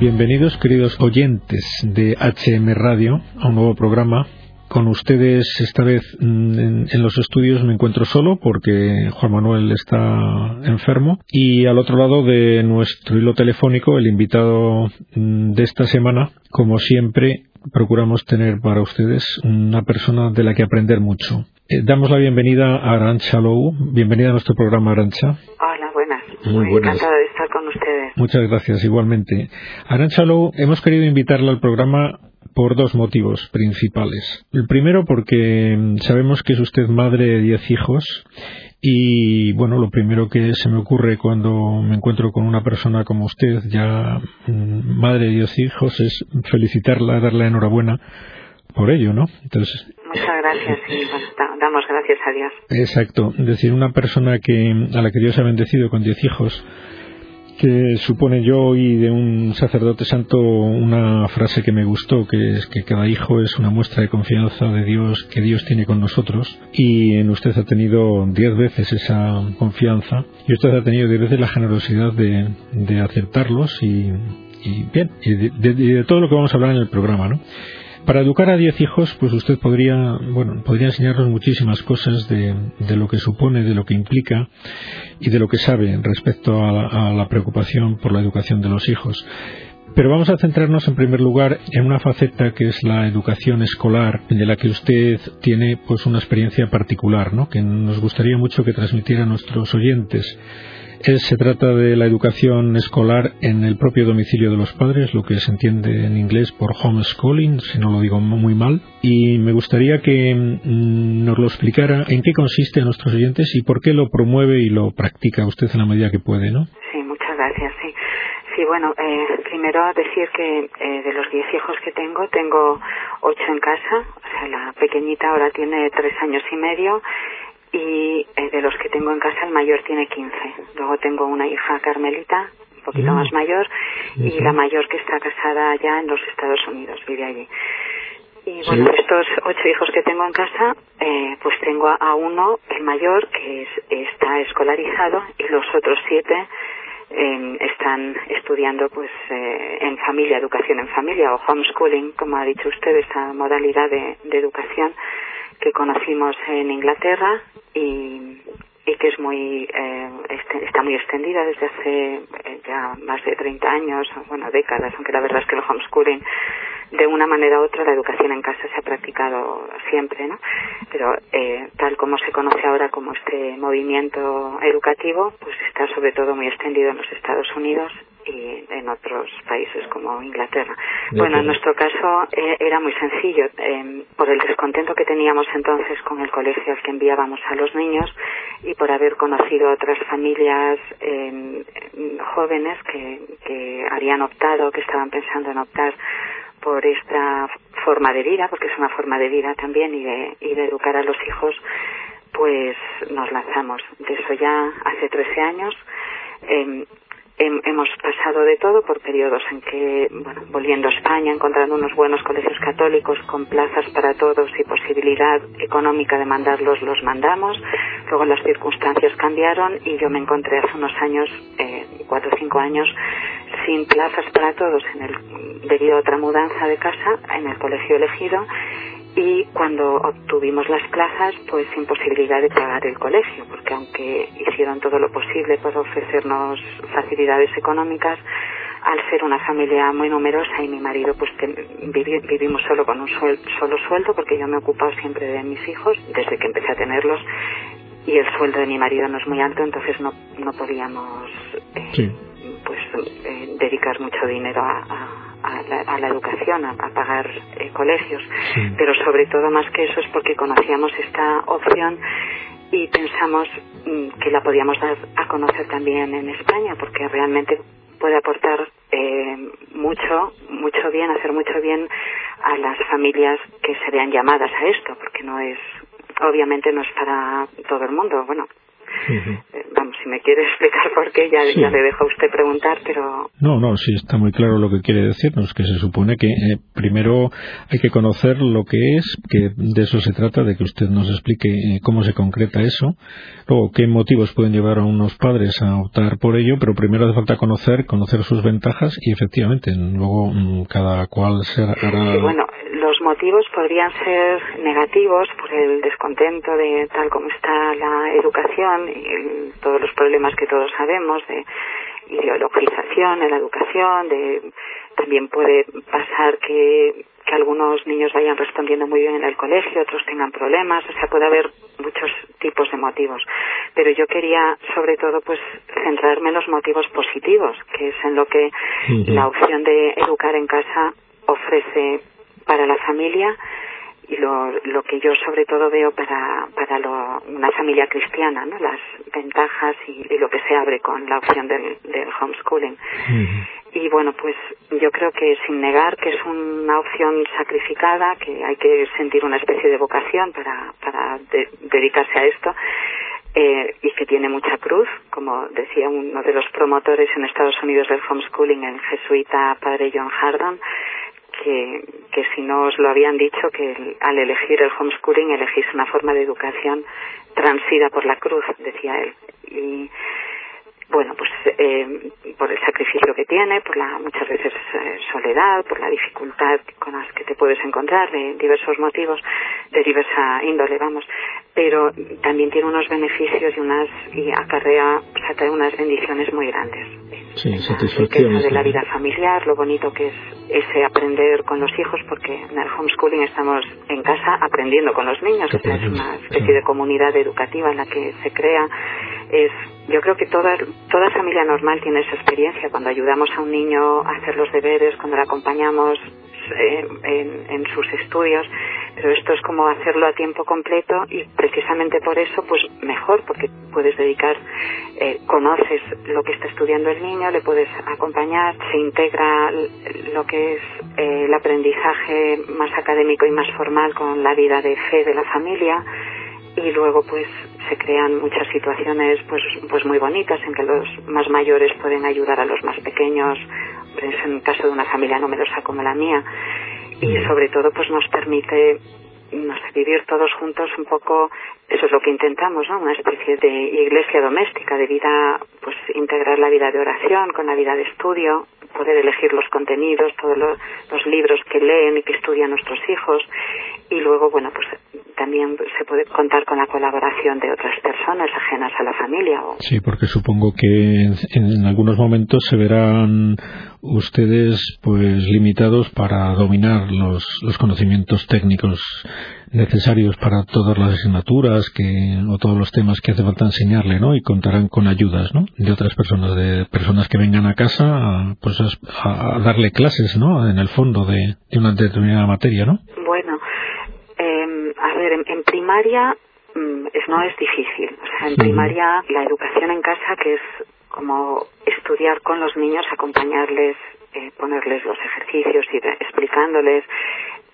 Bienvenidos, queridos oyentes de HM Radio, a un nuevo programa. Con ustedes, esta vez mm, en, los estudios me encuentro solo porque Juan Manuel está enfermo. Y al otro lado de nuestro hilo telefónico, el invitado mm, de esta semana, como siempre, procuramos tener para ustedes una persona de la que aprender mucho. Eh, damos la bienvenida a Arancha Lou. Bienvenida a nuestro programa, Arancha. Hola, buenas. Muy, encantada de estar con ustedes. Muchas gracias, igualmente. Arancha Lou, hemos querido invitarla al programa por dos motivos principales. El primero porque mm, sabemos que es usted madre de diez hijos y bueno, lo primero que se me ocurre cuando me encuentro con una persona como usted, ya mm, madre de diez hijos, es felicitarla, darle enhorabuena por ello, ¿no? Entonces, Muchas gracias y damos gracias a Dios. Exacto, es decir, una persona que a la que Dios ha bendecido con diez hijos, que supone yo y de un sacerdote santo una frase que me gustó, que es que cada hijo es una muestra de confianza de Dios que Dios tiene con nosotros y en usted ha tenido diez veces esa confianza y usted ha tenido diez veces la generosidad de, aceptarlos y, bien, y de todo lo que vamos a hablar en el programa, ¿no? Para educar a diez hijos, pues usted podría, bueno, podría enseñarnos muchísimas cosas de, lo que supone, de lo que implica y de lo que sabe respecto a la, preocupación por la educación de los hijos. Pero vamos a centrarnos en primer lugar en una faceta que es la educación escolar, de la que usted tiene pues una experiencia particular, ¿no? que nos gustaría mucho que transmitiera a nuestros oyentes se trata de la educación escolar en el propio domicilio de los padres, lo que se entiende en inglés por homeschooling, si no lo digo muy mal. Y me gustaría que mm, nos lo explicara en qué consiste a nuestros oyentes y por qué lo promueve y lo practica usted en la medida que puede, ¿no? Sí, muchas gracias. Sí, sí bueno, eh, primero decir que eh, de los diez hijos que tengo, tengo ocho en casa. O sea, la pequeñita ahora tiene tres años y medio y de los que tengo en casa el mayor tiene 15. Luego tengo una hija Carmelita, un poquito mm. más mayor, y la mayor que está casada ya en los Estados Unidos, vive allí. Y bueno, estos ocho hijos que tengo en casa, eh, pues tengo a, uno, el mayor, que es, está escolarizado, y los otros siete eh, están estudiando pues eh, en familia, educación en familia o homeschooling, como ha dicho usted, esa modalidad de, de educación que conocimos en Inglaterra y, y que es muy eh, este, está muy extendida desde hace eh, ya más de 30 años, bueno, décadas, aunque la verdad es que el homeschooling de una manera u otra la educación en casa se ha practicado siempre, ¿no? Pero eh, tal como se conoce ahora como este movimiento educativo, pues está sobre todo muy extendido en los Estados Unidos y en otros países como Inglaterra. bueno, en nuestro caso eh, era muy sencillo. Eh, por el descontento que teníamos entonces con el colegio al que enviábamos a los niños y por haber conocido otras familias eh, jóvenes que, que habían optado, que estaban pensando en optar por esta forma de vida, porque es una forma de vida también y de, y de educar a los hijos, pues nos lanzamos. De eso ya hace 13 años. Eh, hemos pasado de todo por periodos en que, bueno, volviendo a España, encontrando unos buenos colegios católicos con plazas para todos y posibilidad económica de mandarlos, los mandamos. Luego las circunstancias cambiaron y yo me encontré hace unos años, eh, cuatro o cinco años, sin plazas para todos en el, debido a otra mudanza de casa en el colegio elegido y cuando obtuvimos las plazas, pues sin posibilidad de pagar el colegio, porque aunque hicieron todo lo posible para ofrecernos facilidades económicas, al ser una familia muy numerosa y mi marido pues vivimos solo con un solo sueldo porque yo me he ocupado siempre de mis hijos desde que empecé a tenerlos y el sueldo de mi marido no es muy alto entonces no, no podíamos eh, pues eh, dedicar mucho dinero a a la, educación, a, pagar eh, colegios, pero sobre todo más que eso es porque conocíamos esta opción y pensamos mm, que la podíamos dar a conocer también en España, porque realmente puede aportar eh, mucho, mucho bien, hacer mucho bien a las familias que se vean llamadas a esto, porque no es, obviamente no es para todo el mundo, bueno, eh, vamos, si me quiere explicar por qué, ya, ya le dejo a usted preguntar, pero... No, no, sí, está muy claro lo que quiere decirnos, que se supone que eh, primero hay que conocer lo que es, que de eso se trata, de que usted nos explique eh, cómo se concreta eso, luego qué motivos pueden llevar a unos padres a optar por ello, pero primero hace falta conocer, conocer sus ventajas y efectivamente, luego mm, cada cual se hará... bueno, los motivos podrían ser negativos por el descontento de tal como está la educación y todos los problemas que todos sabemos de ideologización en la educación, de también puede pasar que, que algunos niños vayan respondiendo muy bien en el colegio, otros tengan problemas, o sea, puede haber muchos tipos de motivos. Pero yo quería, sobre todo, pues centrarme en los motivos positivos, que es en lo que la opción de educar en casa ofrece para la familia lo, lo que yo sobre todo veo para, para lo, una familia cristiana, ¿no? las ventajas y, lo que se abre con la opción del, del homeschooling. Y bueno, pues yo creo que sin negar que es una opción sacrificada, que hay que sentir una especie de vocación para, para dedicarse a esto, eh, y que tiene mucha cruz, como decía uno de los promotores en Estados Unidos del homeschooling, el jesuita padre John Hardon, que, que si no os lo habían dicho, que al elegir el homeschooling elegís una forma de educación transida por la cruz, decía él. Y bueno, pues eh, por el sacrificio que tiene, por la muchas veces eh, soledad, por la dificultad con las que te puedes encontrar, de diversos motivos, de diversa índole, vamos, pero también tiene unos beneficios y unas y acarrea, pues, unas bendiciones muy grandes. Sí, satisfacción. de la vida familiar, lo bonito que es ese aprender con los hijos, porque en el homeschooling estamos en casa aprendiendo con los niños, es una especie de comunidad educativa en la que se crea es yo creo que toda toda familia normal tiene esa experiencia. Cuando ayudamos a un niño a hacer los deberes cuando le acompañamos eh, en, sus estudios pero esto es como hacerlo a tiempo completo y precisamente por eso pues mejor porque puedes dedicar eh, conoces lo que está estudiando el niño le puedes acompañar se integra lo que es eh, el aprendizaje más académico y más formal con la vida de fe de la familia y luego pues se crean muchas situaciones pues pues muy bonitas en que los más mayores pueden ayudar a los más pequeños. Pues, en el caso de una familia numerosa como la mía. Y sobre todo pues nos permite no vivir todos juntos un poco, eso es lo que intentamos, ¿no? Una especie de iglesia doméstica, de vida, pues integrar la vida de oración con la vida de estudio, poder elegir los contenidos, todos los, los libros que leen y que estudian nuestros hijos y luego, bueno, pues también se puede contar con la colaboración de otras personas ajenas a la familia. Sí, porque supongo que en, algunos momentos se verán ustedes pues limitados para dominar los, los conocimientos técnicos necesarios para todas las asignaturas que, o todos los temas que hace falta enseñarle, ¿no? Y contarán con ayudas, ¿no? De otras personas, de personas que vengan a casa a, pues a, darle clases, ¿no? En el fondo de una determinada materia, ¿no? Ver, en, primaria mm, es, no es difícil. O sea, en primaria la educación en casa, que es como estudiar con los niños, acompañarles, eh, ponerles los ejercicios y explicándoles,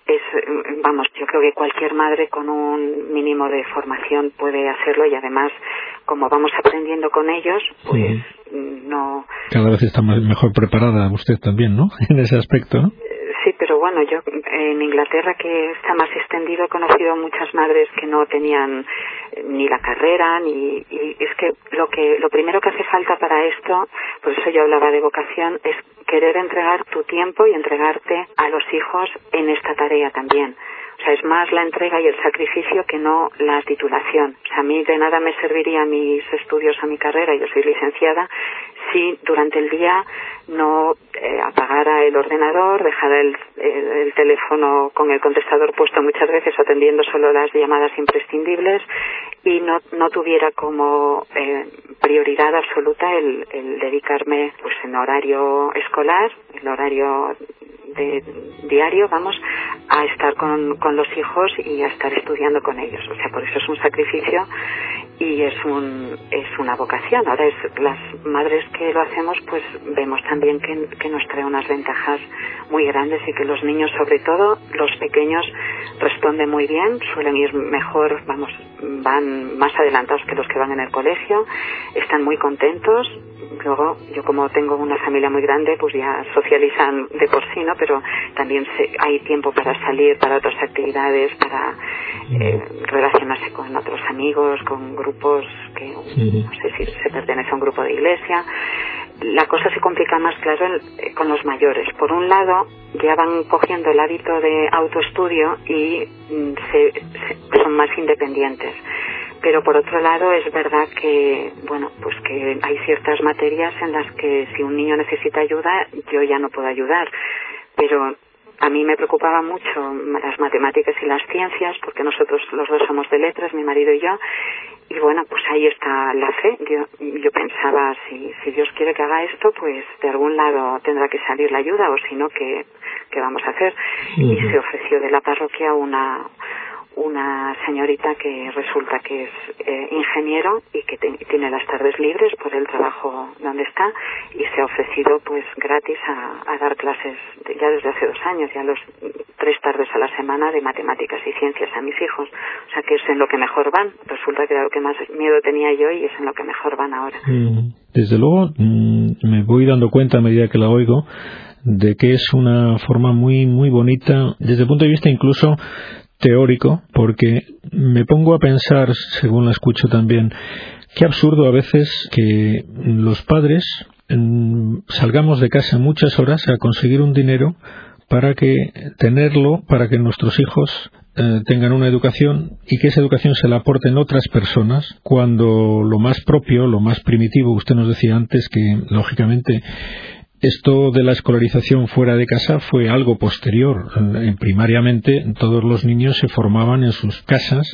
es, mm, vamos, yo creo que cualquier madre con un mínimo de formación puede hacerlo y además, como vamos aprendiendo con ellos, pues mm, no. Cada vez está mejor preparada usted también, ¿no? En ese aspecto, ¿no? Bueno, yo en Inglaterra, que está más extendido, he conocido muchas madres que no tenían eh, ni la carrera, ni. Y es que lo, que lo primero que hace falta para esto, por eso yo hablaba de vocación, es querer entregar tu tiempo y entregarte a los hijos en esta tarea también. O sea, es más la entrega y el sacrificio que no la titulación. O sea, a mí de nada me serviría mis estudios a mi carrera, yo soy licenciada, si durante el día no eh, apagara el ordenador, dejara el, el, teléfono con el contestador puesto muchas veces atendiendo solo las llamadas imprescindibles y no, no tuviera como eh, prioridad absoluta el, el dedicarme pues en horario escolar, el horario de diario, vamos, a estar con, con los hijos y a estar estudiando con ellos. O sea, por eso es un sacrificio y es un es una vocación. Ahora es las madres que lo hacemos pues vemos también que, que, nos trae unas ventajas muy grandes y que los niños sobre todo los pequeños responden muy bien suelen ir mejor vamos van más adelantados que los que van en el colegio están muy contentos. Luego yo como tengo una familia muy grande pues ya socializan de por sí no pero también se, hay tiempo para salir para otras actividades para eh, relacionarse con otros amigos con grupos que no sé si se pertenece a un grupo de iglesia. La cosa se complica más claro eh, con los mayores. Por un lado ya van cogiendo el hábito de autoestudio y mm, se, son más independientes. Pero por otro lado es verdad que bueno pues que hay ciertas materias en las que si un niño necesita ayuda yo ya no puedo ayudar pero a mí me preocupaba mucho las matemáticas y las ciencias porque nosotros los dos somos de letras mi marido y yo y bueno pues ahí está la fe. Yo, yo pensaba si si Dios quiere que haga esto pues de algún lado tendrá que salir la ayuda o si no qué qué vamos a hacer y se ofreció de la parroquia una una señorita que resulta que es eh, ingeniero y que tiene las tardes libres por el trabajo donde está y se ha ofrecido pues gratis a, dar clases ya desde hace dos años, ya los tres tardes a la semana de matemáticas y ciencias a mis hijos. O sea que es en lo que mejor van. Resulta que era lo que más miedo tenía yo y es en lo que mejor van ahora. Desde luego mm, me voy dando cuenta a medida que la oigo de que es una forma muy muy bonita desde el punto de vista incluso teórico, porque me pongo a pensar, según la escucho también, qué absurdo a veces que los padres mm, salgamos de casa muchas horas a conseguir un dinero para que tenerlo, para que nuestros hijos eh, tengan una educación y que esa educación se la aporten otras personas, cuando lo más propio, lo más primitivo, usted nos decía antes que lógicamente esto de la escolarización fuera de casa fue algo posterior. Primariamente todos los niños se formaban en sus casas,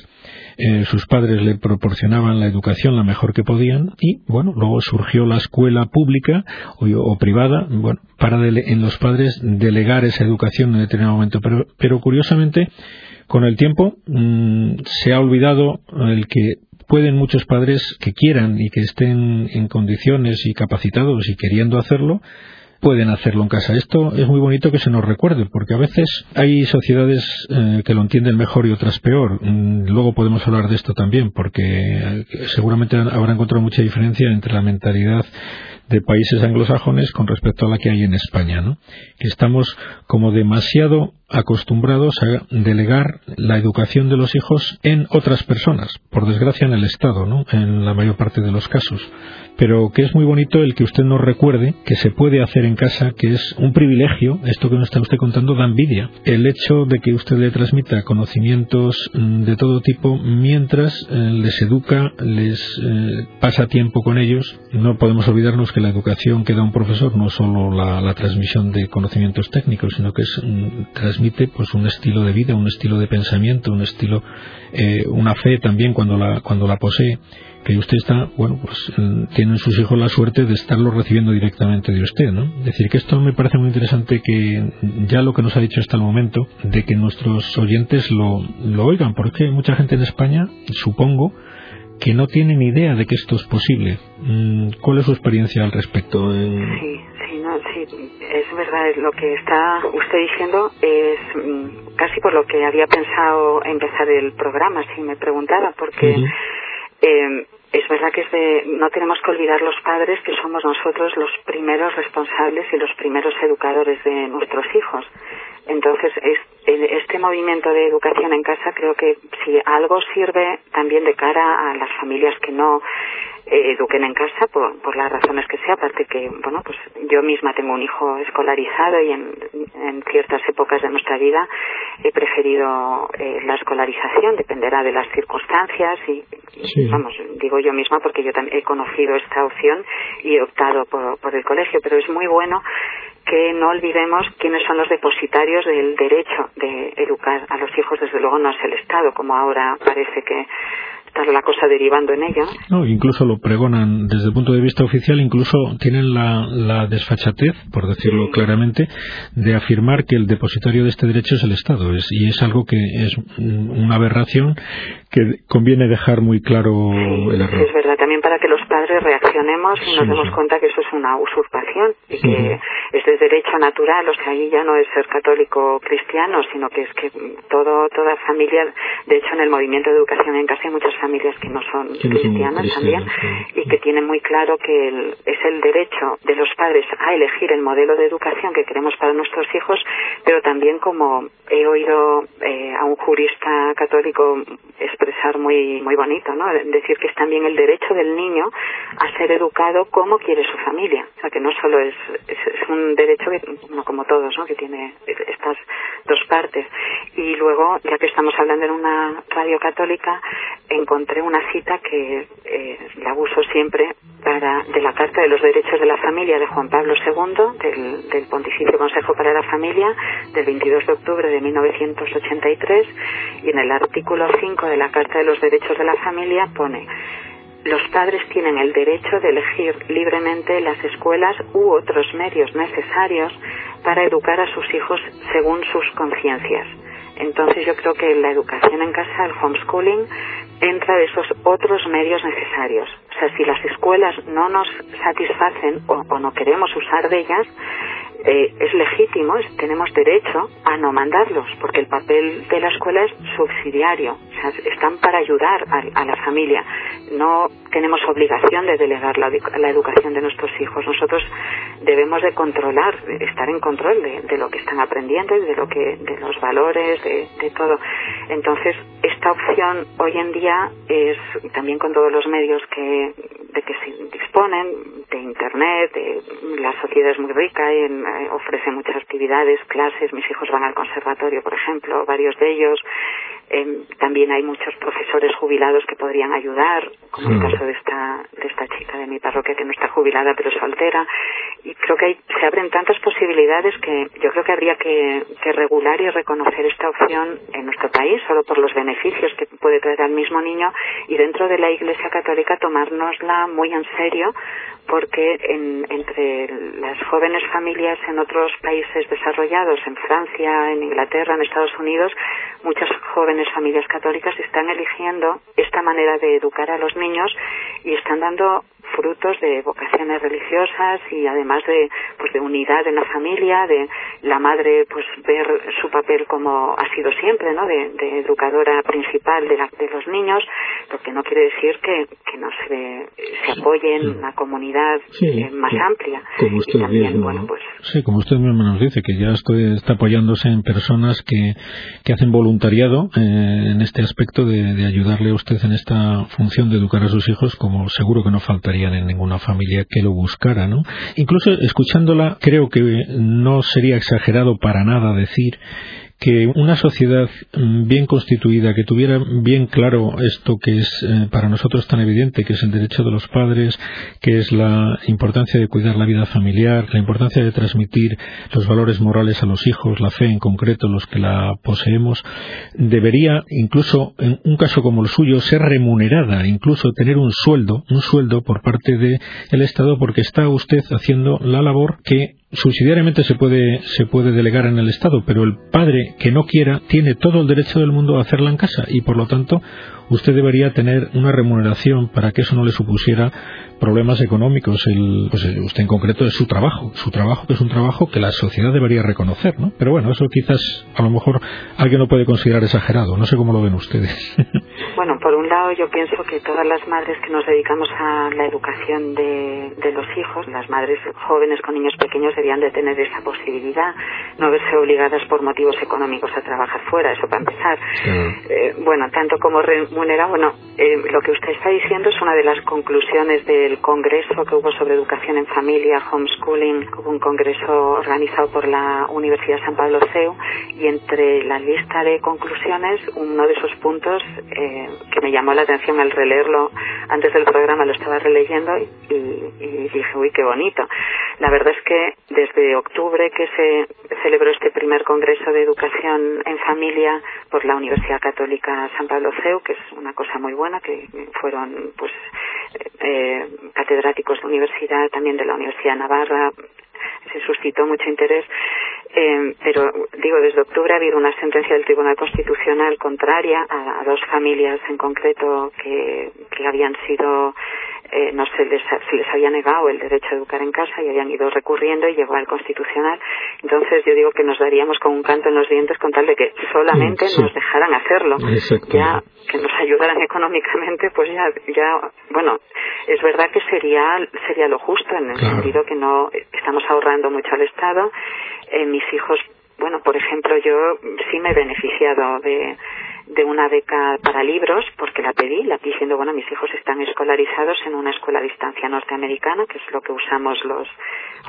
eh, sus padres le proporcionaban la educación la mejor que podían y bueno, luego surgió la escuela pública o, privada, bueno, para en los padres delegar esa educación en determinado momento. Pero, pero curiosamente, con el tiempo mm, se ha olvidado el que pueden muchos padres que quieran y que estén en condiciones y capacitados y queriendo hacerlo, pueden hacerlo en casa. Esto es muy bonito que se nos recuerde, porque a veces hay sociedades eh, que lo entienden mejor y otras peor. Mm, luego podemos hablar de esto también, porque eh, seguramente habrá encontrado mucha diferencia entre la mentalidad de países anglosajones con respecto a la que hay en España, ¿no? Que estamos como demasiado acostumbrados a delegar la educación de los hijos en otras personas, por desgracia en el Estado, ¿no? En la mayor parte de los casos pero que es muy bonito el que usted nos recuerde que se puede hacer en casa, que es un privilegio, esto que nos está usted contando da envidia, el hecho de que usted le transmita conocimientos mm, de todo tipo mientras eh, les educa, les eh, pasa tiempo con ellos. No podemos olvidarnos que la educación que da un profesor no es solo la, transmisión de conocimientos técnicos, sino que es, mm, transmite pues un estilo de vida, un estilo de pensamiento, un estilo, eh, una fe también cuando la, cuando la posee que usted está, bueno, pues tienen sus hijos la suerte de estarlo recibiendo directamente de usted, ¿no? Es decir, que esto me parece muy interesante que ya lo que nos ha dicho hasta el momento, de que nuestros oyentes lo, lo oigan, porque mucha gente en España, supongo, que no tiene ni idea de que esto es posible. Mm, ¿Cuál es su experiencia al respecto? Sí, sí, no, sí, es verdad, lo que está usted diciendo es mm, casi por lo que había pensado empezar el programa, si me preguntara, porque... Eh, es verdad que no tenemos que olvidar los padres que somos nosotros los primeros responsables y los primeros educadores de nuestros hijos. Entonces, este movimiento de educación en casa creo que si algo sirve también de cara a las familias que no eh, eduquen en casa por, por las razones que sea, aparte que, bueno, pues yo misma tengo un hijo escolarizado y en, en ciertas épocas de nuestra vida he preferido eh, la escolarización, dependerá de las circunstancias y, vamos, digo yo misma porque yo también he conocido esta opción y he optado por, por el colegio, pero es muy bueno que no olvidemos quiénes son los depositarios del derecho de educar a los hijos, desde luego no es el Estado, como ahora parece que está la cosa derivando en ello. No, incluso lo pregonan desde el punto de vista oficial, incluso tienen la, la desfachatez, por decirlo claramente, de afirmar que el depositario de este derecho es el Estado. Es, y es algo que es una aberración que conviene dejar muy claro el error. es verdad, también para que los padres reaccionemos y nos demos cuenta que eso es una usurpación y que es de derecho natural, o sea, ahí ya no es ser católico cristiano, sino que es que todo, toda familia, de hecho en el movimiento de educación en casa hay muchas familias que no son cristianas también y que tienen muy claro que es el derecho de los padres a elegir el modelo de educación que queremos para nuestros hijos, pero también como he oído eh, a un jurista católico expresar muy muy bonito, ¿no? Decir que es también el derecho del niño a ser educado como quiere su familia, o sea que no solo es, es, un derecho que, no como todos, ¿no? Que tiene estas dos partes. Y luego, ya que estamos hablando en una radio católica, encontré una cita que eh, la uso siempre para de la Carta de los Derechos de la Familia de Juan Pablo II, del, del Pontificio Consejo para la Familia, del 22 de octubre de 1983, y en el artículo 5 de la Carta de los Derechos de la Familia pone los padres tienen el derecho de elegir libremente las escuelas u otros medios necesarios para educar a sus hijos según sus conciencias. Entonces yo creo que la educación en casa, el homeschooling, entra de esos otros medios necesarios. O sea, si las escuelas no nos satisfacen o, no queremos usar de ellas, eh, es legítimo, tenemos derecho a no mandarlos, porque el papel de la escuela es subsidiario, o sea, están para ayudar a, la familia. No tenemos obligación de delegar la, educación de nuestros hijos. Nosotros debemos de controlar, estar en control de, lo que están aprendiendo de lo que, de los valores, de, de todo. Entonces, esta opción hoy en día es también con todos los medios que de que se disponen de internet, de, la sociedad es muy rica y eh, ofrece muchas actividades, clases, mis hijos van al conservatorio, por ejemplo, varios de ellos, em, también hay muchos profesores jubilados que podrían ayudar, como el caso de esta, de esta chica de mi parroquia que no está jubilada pero soltera, y creo que hay, se abren tantas posibilidades que yo creo que habría que, que regular y reconocer esta opción en nuestro país, solo por los beneficios que puede traer al mismo niño, y dentro de la Iglesia Católica tomárnosla muy en serio porque en, entre las jóvenes familias en otros países desarrollados, en Francia, en Inglaterra, en Estados Unidos, muchas jóvenes familias católicas están eligiendo esta manera de educar a los niños y están dando frutos de vocaciones religiosas y además de pues de unidad en la familia de la madre pues ver su papel como ha sido siempre no de, educadora principal de, de los niños lo que no quiere decir que, que no se, se apoye en una comunidad eh, más amplia. Como usted bueno, pues, sí como usted mismo nos dice que ya estoy, está apoyándose en personas que, que hacen voluntariado eh, en este aspecto de, de ayudarle a usted en esta función de educar a sus hijos como seguro que no faltaría en ninguna familia que lo buscara, ¿no? Incluso escuchándola, creo que no sería exagerado para nada decir que una sociedad mm, bien constituida, que tuviera bien claro esto que es eh, para nosotros tan evidente, que es el derecho de los padres, que es la importancia de cuidar la vida familiar, la importancia de transmitir los valores morales a los hijos, la fe en concreto, los que la poseemos, debería, incluso en un caso como el suyo, ser remunerada, incluso tener un sueldo, un sueldo por parte del Estado, porque está usted haciendo la labor que subsidiariamente se puede, se puede delegar en el Estado, pero el padre que no quiera tiene todo el derecho del mundo a hacerla en casa y por lo tanto usted debería tener una remuneración para que eso no le supusiera problemas económicos. El, pues eh, usted en concreto es su trabajo, su trabajo que es un trabajo que la sociedad debería reconocer, ¿no? Pero bueno, eso quizás a lo mejor alguien lo puede considerar exagerado. No sé cómo lo ven ustedes. Bueno, por un lado yo pienso que todas las madres que nos dedicamos a la educación de, de los hijos, las madres jóvenes con niños pequeños deberían de tener esa posibilidad, no verse obligadas por motivos económicos a trabajar fuera, eso para empezar. Eh, bueno, tanto como remunerado, bueno, eh, lo que usted está diciendo es una de las conclusiones del congreso que hubo sobre educación en familia, homeschooling, hubo un congreso organizado por la Universidad San Pablo CEU y entre la lista de conclusiones, uno de esos puntos eh, que me llamó la atención al releerlo antes del programa lo estaba releyendo y, dije, uy, qué bonito. La verdad es que desde octubre que se celebró este primer Congreso de Educación en Familia por la Universidad Católica San Pablo CEU, que es una cosa muy buena, que fueron pues eh, catedráticos de universidad, también de la Universidad de Navarra, se suscitó mucho interés, eh, pero digo, desde octubre ha habido una sentencia del Tribunal Constitucional contraria a, dos familias en concreto que, que habían sido eh, no se les, se les había negado el derecho a educar en casa y habían ido recurriendo y llegó al constitucional. Entonces yo digo que nos daríamos con un canto en los dientes con tal de que solamente nos dejaran hacerlo. Ya que nos ayudaran económicamente, pues ya, ya, bueno, es verdad que sería, sería lo justo en el sentido que no estamos ahorrando mucho al Estado. Eh, mis hijos, bueno, por ejemplo, yo sí me he beneficiado de de una beca para libros, porque la pedí, la pedí diciendo, bueno, mis hijos están escolarizados en una escuela a distancia norteamericana, que es lo que usamos los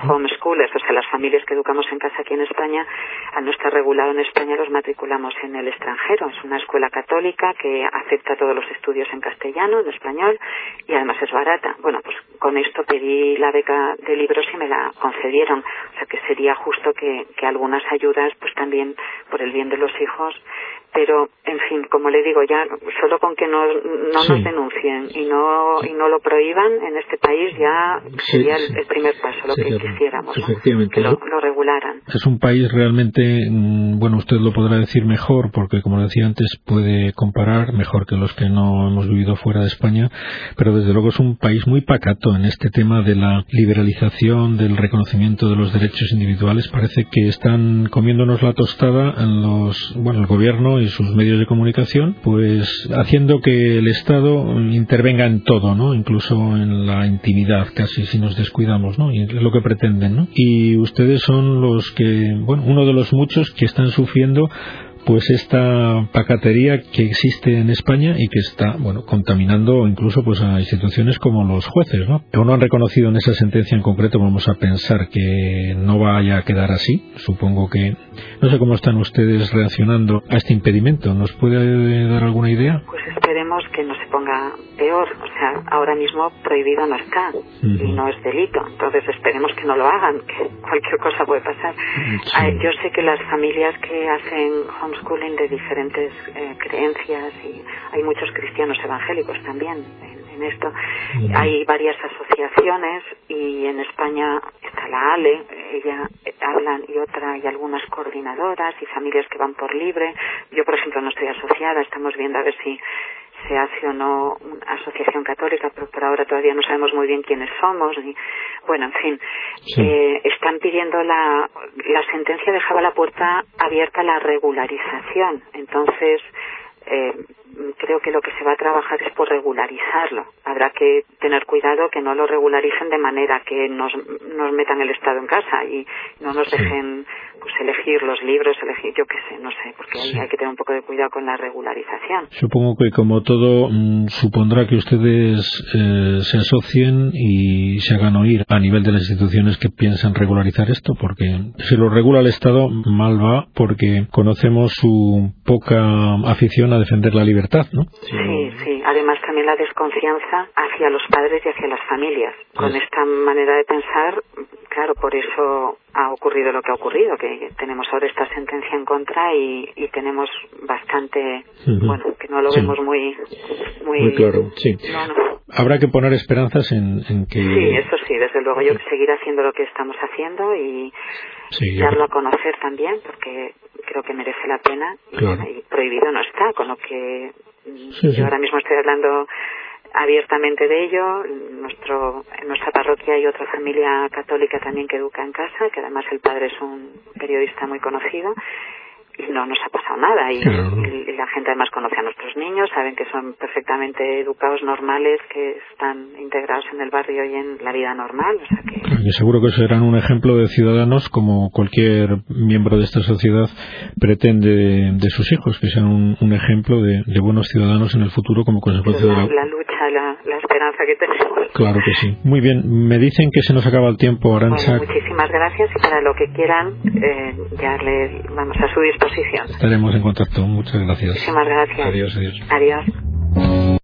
homeschoolers, o sea, las familias que educamos en casa aquí en España, al no estar regulado en España, los matriculamos en el extranjero. Es una escuela católica que acepta todos los estudios en castellano, en español, y además es barata. Bueno, pues con esto pedí la beca de libros y me la concedieron. O sea, que sería justo que, que algunas ayudas, pues también por el bien de los hijos, pero en fin como le digo ya solo con que no, no nos denuncien y no y no lo prohíban en este país ya sería el, primer paso lo que quisiéramos que lo, regularan. Es un país realmente mm, bueno usted lo podrá decir mejor porque como decía antes puede comparar mejor que los que no hemos vivido fuera de España pero desde luego es un país muy pacato en este tema de la liberalización del reconocimiento de los derechos individuales. Parece que están comiéndonos la tostada en los bueno el gobierno sus medios de comunicación, pues haciendo que el Estado intervenga en todo, ¿no? Incluso en la intimidad, casi si nos descuidamos, ¿no? Y es lo que pretenden, ¿no? Y ustedes son los que, bueno, uno de los muchos que están sufriendo pues esta pacatería que existe en España y que está bueno contaminando incluso pues a instituciones como los jueces no o no han reconocido en esa sentencia en concreto vamos a pensar que no vaya a quedar así. Supongo que no sé cómo están ustedes reaccionando a este impedimento. Nos puede dar alguna idea pues esperemos que no se ponga peor. O sea ahora mismo prohibido no está y no es delito. Entonces esperemos que no lo hagan que cualquier cosa puede pasar. Yo sé que las familias que hacen schooling de diferentes eh, creencias y hay muchos cristianos evangélicos también en, esto. Hay varias asociaciones y en España está la ALE, ella eh, hablan y otra y algunas coordinadoras y familias que van por libre. Yo, por ejemplo, no estoy asociada, estamos viendo a ver si se hace o no una asociación católica, pero por ahora todavía no sabemos muy bien quiénes somos. Y, bueno, en fin, eh, están pidiendo la, la sentencia dejaba la puerta abierta a la regularización. Entonces, eh, creo que lo que se va a trabajar es por regularizarlo. Habrá que tener cuidado que no lo regularicen de manera que nos, nos metan el Estado en casa y no nos dejen pues elegir los libros, elegir yo qué sé, no sé, porque hay que tener un poco de cuidado con la regularización. Supongo que como todo mm, supondrá que ustedes eh, se asocien y se hagan oír a nivel de las instituciones que piensan regularizar esto, porque si lo regula el Estado mal va porque conocemos su poca afición a defender la libertad, ¿no? Sí, sí. Además también la desconfianza hacia los padres y hacia las familias. Con esta manera de pensar, claro, por eso ha ocurrido lo que ha ocurrido, que tenemos ahora esta sentencia en contra y, tenemos bastante, bueno, que no lo vemos muy, muy, claro. Sí. Habrá que poner esperanzas en, que. Sí, eso sí, desde luego. Yo seguir haciendo lo que estamos haciendo y darlo a conocer también, porque creo que merece la pena y, prohibido no está, con lo que yo ahora mismo estoy hablando abiertamente de ello. Nuestro, en nuestra parroquia hay otra familia católica también que educa en casa, que además el padre es un periodista muy conocido y no nos ha pasado nada. Y, la gente además conoce a nuestros niños saben que son perfectamente educados normales que están integrados en el barrio y en la vida normal o sea que y seguro que serán un ejemplo de ciudadanos como cualquier miembro de esta sociedad pretende de, sus hijos que sean un, ejemplo de, buenos ciudadanos en el futuro como consecuencia de la, la lucha la, la, esperanza que tenemos. Claro que sí. Muy bien me dicen que se nos acaba el tiempo Arancha. Muchísimas gracias y para lo que quieran eh, ya les vamos a su disposición Estaremos en contacto. Muchas gracias. Muchísimas gracias. Adiós, adiós. Adiós.